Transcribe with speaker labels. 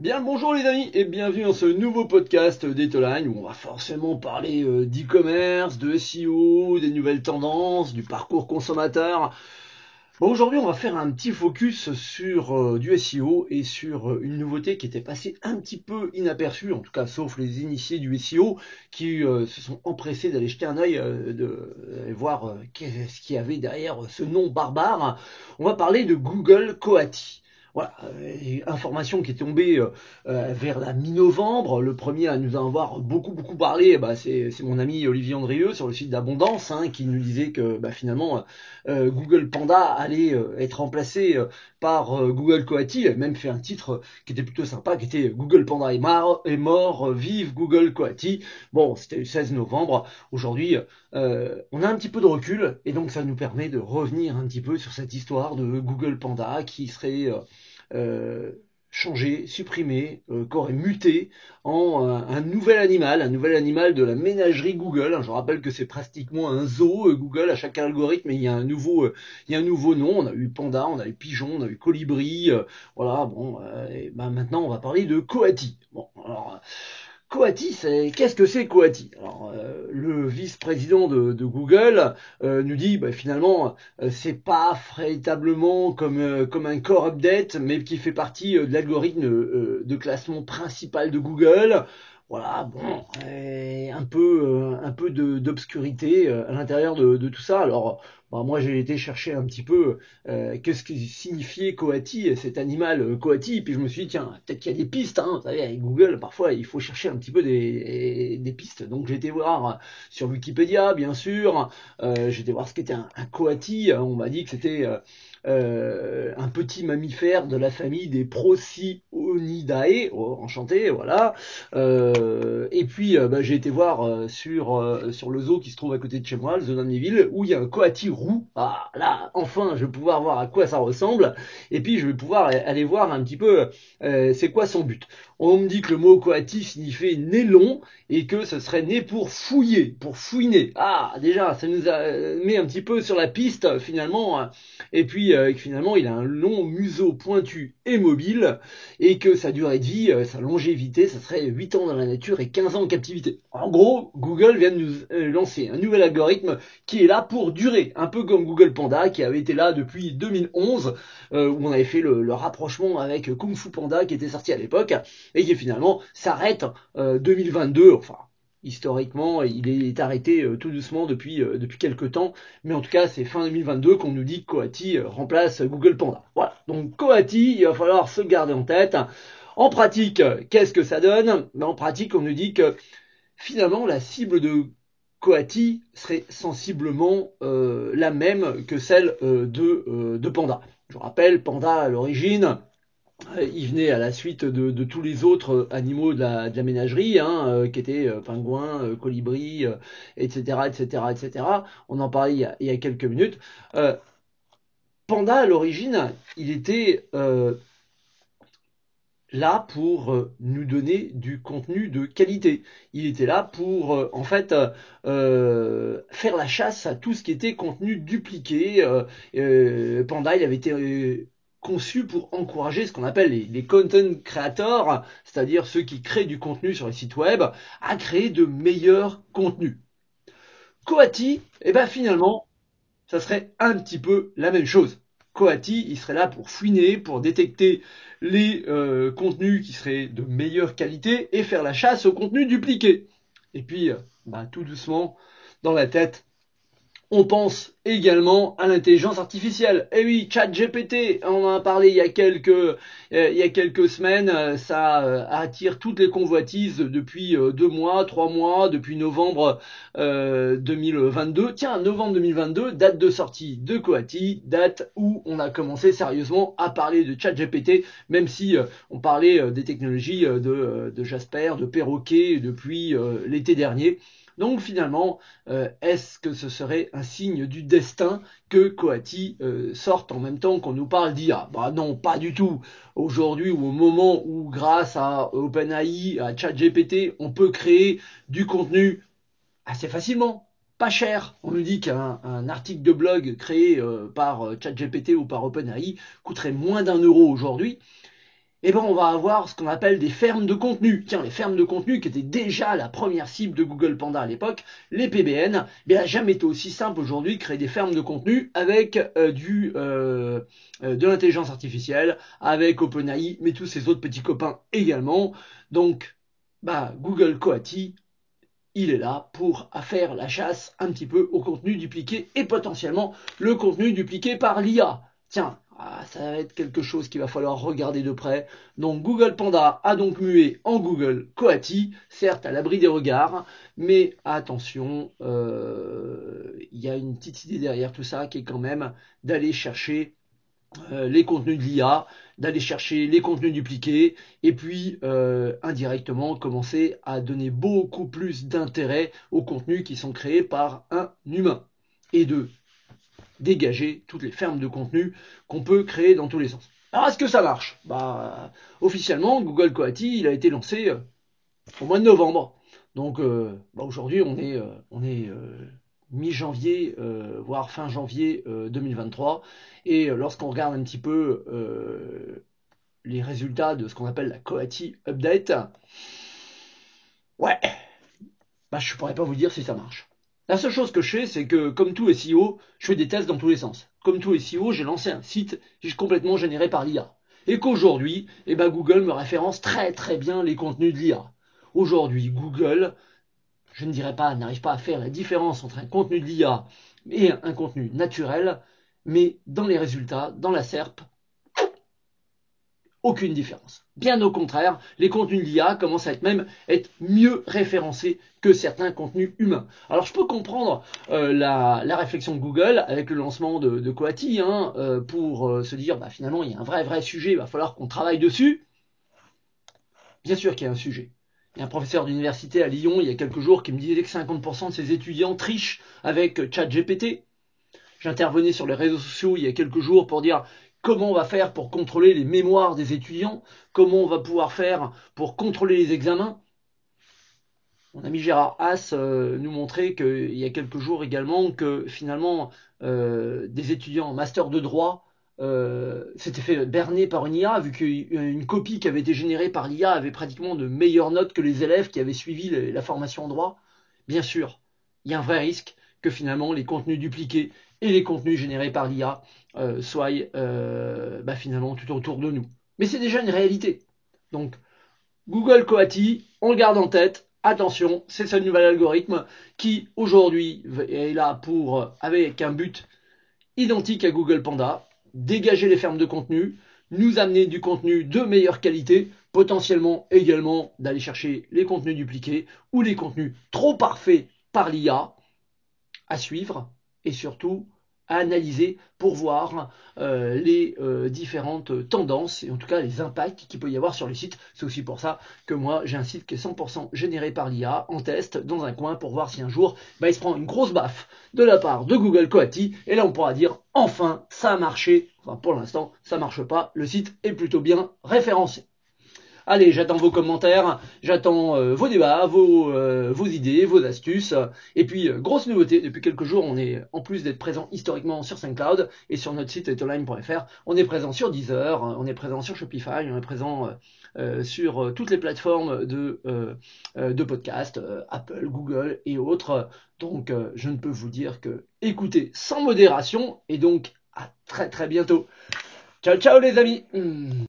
Speaker 1: Bien bonjour les amis et bienvenue dans ce nouveau podcast d'Etoline où on va forcément parler euh, d'e-commerce, de SEO, des nouvelles tendances, du parcours consommateur. Aujourd'hui on va faire un petit focus sur euh, du SEO et sur euh, une nouveauté qui était passée un petit peu inaperçue, en tout cas sauf les initiés du SEO qui se sont empressés d'aller jeter un œil de voir qu'est-ce qu'il y avait derrière ce nom barbare. On va parler de Google Coati. Voilà, euh, information qui est tombée euh, euh, vers la mi-novembre. Le premier à nous en avoir beaucoup beaucoup parlé, bah, c'est mon ami Olivier Andrieux sur le site d'Abondance, hein, qui nous disait que bah, finalement Google Panda allait être remplacé par Google Coati. Il a même fait un titre qui était plutôt sympa, qui était Google Panda est, est mort, vive Google Coati. Bon, c'était le 16 novembre. Aujourd'hui, on a un petit peu de recul et donc ça nous permet de revenir un petit peu sur cette histoire de Google Panda qui serait changé, supprimé, euh, qu'aurait muté en euh, un nouvel animal, un nouvel animal de la ménagerie Google. Je rappelle que c'est pratiquement un zoo Google à chaque algorithme, il y a un nouveau, il y a un nouveau nom. On a eu panda, on a eu pigeon, on a eu colibri. voilà, bon, et ben maintenant on va parler de coati. Bon, alors. Coati, qu'est-ce que c'est Coati? Alors, euh, le vice-président de, Google euh, nous dit bah, finalement euh, c'est pas véritablement comme comme un core update, mais qui fait partie de l'algorithme de classement principal de Google. Voilà, bon, un peu un peu d'obscurité à l'intérieur de, tout ça. Alors bah, moi j'ai été chercher un petit peu euh, qu'est-ce que signifiait Coati, cet animal euh, Coati, puis je me suis dit tiens, peut-être qu'il y a des pistes, hein, vous savez, avec Google, parfois il faut chercher un petit peu des, pistes. Donc j'ai été voir sur Wikipédia, bien sûr, euh, j'ai été voir ce qu'était un, un Coati, on m'a dit que c'était euh, euh, un petit mammifère de la famille des Procyon oh, enchanté, voilà. Euh, et puis euh, bah, j'ai été voir sur sur le zoo qui se trouve à côté de chez moi, le zoo d'Amnéville, où il y a un coati roux. Ah là, enfin, je vais pouvoir voir à quoi ça ressemble, et puis je vais pouvoir aller voir un petit peu c'est quoi son but. On me dit que le mot coati signifie né long et que ce serait né pour fouiller, pour fouiner. Ah, déjà, ça nous a mis un petit peu sur la piste finalement. Et puis euh, finalement il a un long museau pointu et mobile et que sa durée de vie, euh, sa longévité, ça serait 8 ans dans la nature et 15 ans en captivité. En gros, Google vient de nous euh, lancer un nouvel algorithme qui est là pour durer, un peu comme Google Panda qui avait été là depuis 2011 où on avait fait le, rapprochement avec Kung Fu Panda qui était sorti à l'époque et qui finalement s'arrête 2022, enfin historiquement, il est arrêté euh, tout doucement depuis, euh, depuis quelques temps, mais en tout cas, c'est fin 2022 qu'on nous dit que Coati euh, remplace Google Panda. Voilà, donc Coati, il va falloir se garder en tête. En pratique, qu'est-ce que ça donne? Ben, En pratique, on nous dit que finalement, la cible de Coati serait sensiblement la même que celle de, de Panda. Je rappelle, Panda à l'origine, il venait à la suite de, tous les autres animaux de la, ménagerie, hein, euh, qui étaient euh, pingouins, euh, colibris, etc., etc., etc. On en parlait il y a, quelques minutes. Panda, à l'origine, il était là pour nous donner du contenu de qualité. Il était là pour, en fait, faire la chasse à tout ce qui était contenu dupliqué. Panda, il avait été conçu pour encourager ce qu'on appelle les, content creators, c'est-à-dire ceux qui créent du contenu sur les sites web, à créer de meilleurs contenus. Coati, eh ben finalement, ça serait un petit peu la même chose. Coati, il serait là pour fouiner, pour détecter les euh, contenus qui seraient de meilleure qualité et faire la chasse aux contenus dupliqués. Et puis, euh, bah, tout doucement, dans la tête, on pense également à l'intelligence artificielle. Eh oui, ChatGPT, on en a parlé il y a quelques, euh, il y a quelques semaines, euh, ça euh, attire toutes les convoitises depuis deux mois, trois mois, depuis novembre 2022. Tiens, novembre 2022, date de sortie de Coati, date où on a commencé sérieusement à parler de ChatGPT, même si on parlait des technologies de Jasper, de Perroquet depuis l'été dernier. Donc finalement, euh, est-ce que ce serait un signe du destin que Coati euh, sorte en même temps qu'on nous parle d'IA Bah non, pas du tout. Aujourd'hui ou au moment où grâce à OpenAI, à ChatGPT, on peut créer du contenu assez facilement, pas cher. On nous dit qu'un article de blog créé euh, par ChatGPT ou par OpenAI coûterait moins d'un euro aujourd'hui. Eh ben on va avoir ce qu'on appelle des fermes de contenu. Tiens, les fermes de contenu qui étaient déjà la première cible de Google Panda à l'époque, les PBN, eh bien jamais été aussi simple aujourd'hui de créer des fermes de contenu avec euh, du euh, euh, de l'intelligence artificielle, avec OpenAI, mais tous ces autres petits copains également. Donc, bah Google Coati, il est là pour faire la chasse un petit peu au contenu dupliqué et potentiellement le contenu dupliqué par l'IA. Tiens, ah, ça va être quelque chose qu'il va falloir regarder de près. Donc Google Panda a donc mué en Google Coati, certes à l'abri des regards, mais attention, euh, il y a une petite idée derrière tout ça qui est quand même d'aller chercher euh, les contenus de l'IA, d'aller chercher les contenus dupliqués, et puis euh, indirectement commencer à donner beaucoup plus d'intérêt aux contenus qui sont créés par un humain. Et de dégager toutes les fermes de contenu qu'on peut créer dans tous les sens. Alors est-ce que ça marche? Bah officiellement Google Coati il a été lancé euh, au mois de novembre. Donc euh, bah, aujourd'hui on est euh, on est mi-janvier voire fin janvier 2023 et lorsqu'on regarde un petit peu les résultats de ce qu'on appelle la Coati Update, ouais, bah je pourrais pas vous dire si ça marche. La seule chose que je sais, c'est que comme tout SEO, je fais des tests dans tous les sens. Comme tout SEO, j'ai lancé un site complètement généré par l'IA. Et qu'aujourd'hui, eh ben Google me référence très très bien les contenus de l'IA. Aujourd'hui, Google, je ne dirais pas, n'arrive pas à faire la différence entre un contenu de l'IA et un contenu naturel, mais dans les résultats, dans la SERP, aucune différence. Bien au contraire, les contenus de l'IA commencent à être même être mieux référencés que certains contenus humains. Alors je peux comprendre euh, la, réflexion de Google avec le lancement de, Coati hein, euh, pour euh, se dire bah, finalement il y a un vrai vrai sujet, il va falloir qu'on travaille dessus. Bien sûr qu'il y a un sujet. Il y a un professeur d'université à Lyon il y a quelques jours qui me disait que 50% de ses étudiants trichent avec ChatGPT. J'intervenais sur les réseaux sociaux il y a quelques jours pour dire comment on va faire pour contrôler les mémoires des étudiants, comment on va pouvoir faire pour contrôler les examens? Mon ami Gérard Haas euh, nous montrait qu'il y a quelques jours également que finalement euh, des étudiants en master de droit euh, s'étaient fait berner par une IA, vu qu'une copie qui avait été générée par l'IA avait pratiquement de meilleures notes que les élèves qui avaient suivi la formation en droit. Bien sûr, il y a un vrai risque que finalement les contenus dupliqués et les contenus générés par l'IA euh, soient euh, bah, finalement tout autour de nous. Mais c'est déjà une réalité. Donc Google Coati, on le garde en tête. Attention, c'est ce nouvel algorithme qui aujourd'hui est là pour, avec un but identique à Google Panda, dégager les fermes de contenu, nous amener du contenu de meilleure qualité, potentiellement également d'aller chercher les contenus dupliqués ou les contenus trop parfaits par l'IA à suivre et surtout analyser pour voir euh, les euh, différentes tendances et en tout cas les impacts qu'il peut y avoir sur le site. C'est aussi pour ça que moi j'ai un site qui est 100% généré par l'IA en test dans un coin pour voir si un jour bah, il se prend une grosse baffe de la part de Google Coati et là on pourra dire enfin ça a marché. Enfin pour l'instant ça marche pas, le site est plutôt bien référencé. Allez, j'attends vos commentaires, j'attends euh, vos débats, vos, euh, vos, idées, vos astuces. Et puis, euh, grosse nouveauté, depuis quelques jours, on est, en plus d'être présent historiquement sur SoundCloud et sur notre site etoline.fr, on est présent sur Deezer, on est présent sur Shopify, on est présent sur toutes les plateformes de, de podcast, Apple, Google et autres. Donc, je ne peux vous dire que écoutez sans modération et donc à très très bientôt. Ciao ciao les amis